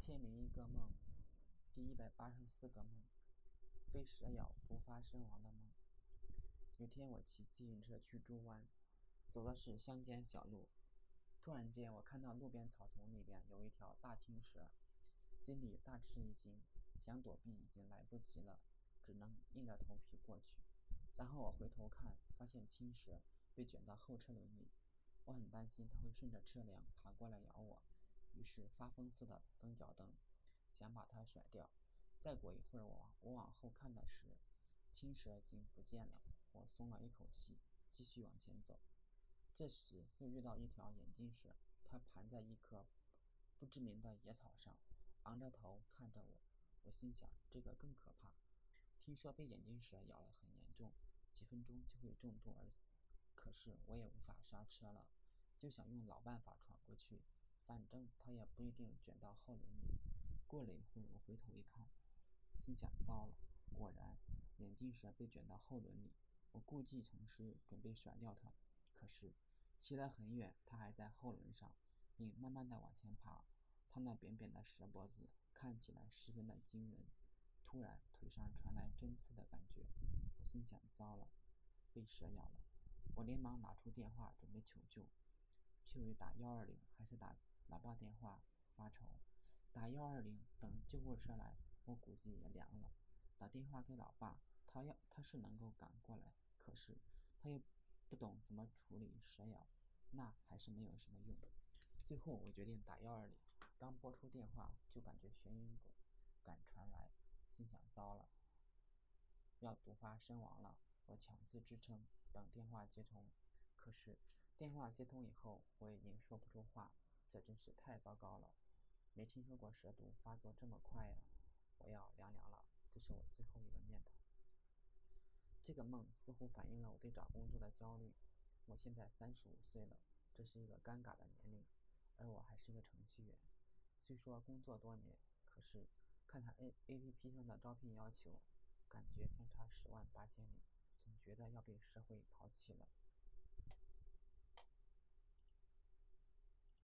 千零一个梦，第一百八十四个梦，被蛇咬毒发身亡的梦。有天我骑自行车去猪湾，走的是乡间小路，突然间我看到路边草丛里边有一条大青蛇，心里大吃一惊，想躲避已经来不及了，只能硬着头皮过去。然后我回头看，发现青蛇被卷到后车轮里，我很担心它会顺着车梁爬过来咬我。于是发疯似的蹬脚蹬，想把它甩掉。再过一会儿，我往我往后看的时，青蛇已经不见了。我松了一口气，继续往前走。这时又遇到一条眼镜蛇，它盘在一棵不知名的野草上，昂着头看着我。我心想，这个更可怕。听说被眼镜蛇咬了很严重，几分钟就会中毒而死。可是我也无法刹车了，就想用老办法闯过去。反正他也不一定卷到后轮里。过了一会儿，我回头一看，心想：糟了！果然，眼镜蛇被卷到后轮里。我故技重施，准备甩掉它。可是，骑了很远，它还在后轮上，并慢慢的往前爬。它那扁扁的蛇脖子看起来十分的惊人。突然，腿上传来针刺的感觉。我心想：糟了，被蛇咬了！我连忙拿出电话准备求救，却为打幺二零还是打。老爸电话发愁，打幺二零等救护车来，我估计也凉了。打电话给老爸，他要他是能够赶过来，可是他又不懂怎么处理蛇咬，那还是没有什么用。最后我决定打幺二零，刚拨出电话就感觉眩晕感传来，心想糟了，要毒发身亡了。我强自支撑，等电话接通。可是电话接通以后，我已经说不出话。这真是太糟糕了，没听说过蛇毒发作这么快呀！我要凉凉了，这是我最后一个念头。这个梦似乎反映了我对找工作的焦虑。我现在三十五岁了，这是一个尴尬的年龄，而我还是个程序员。虽说工作多年，可是看看 A A P P 上的招聘要求，感觉相差十万八千里，总觉得要被社会抛弃了。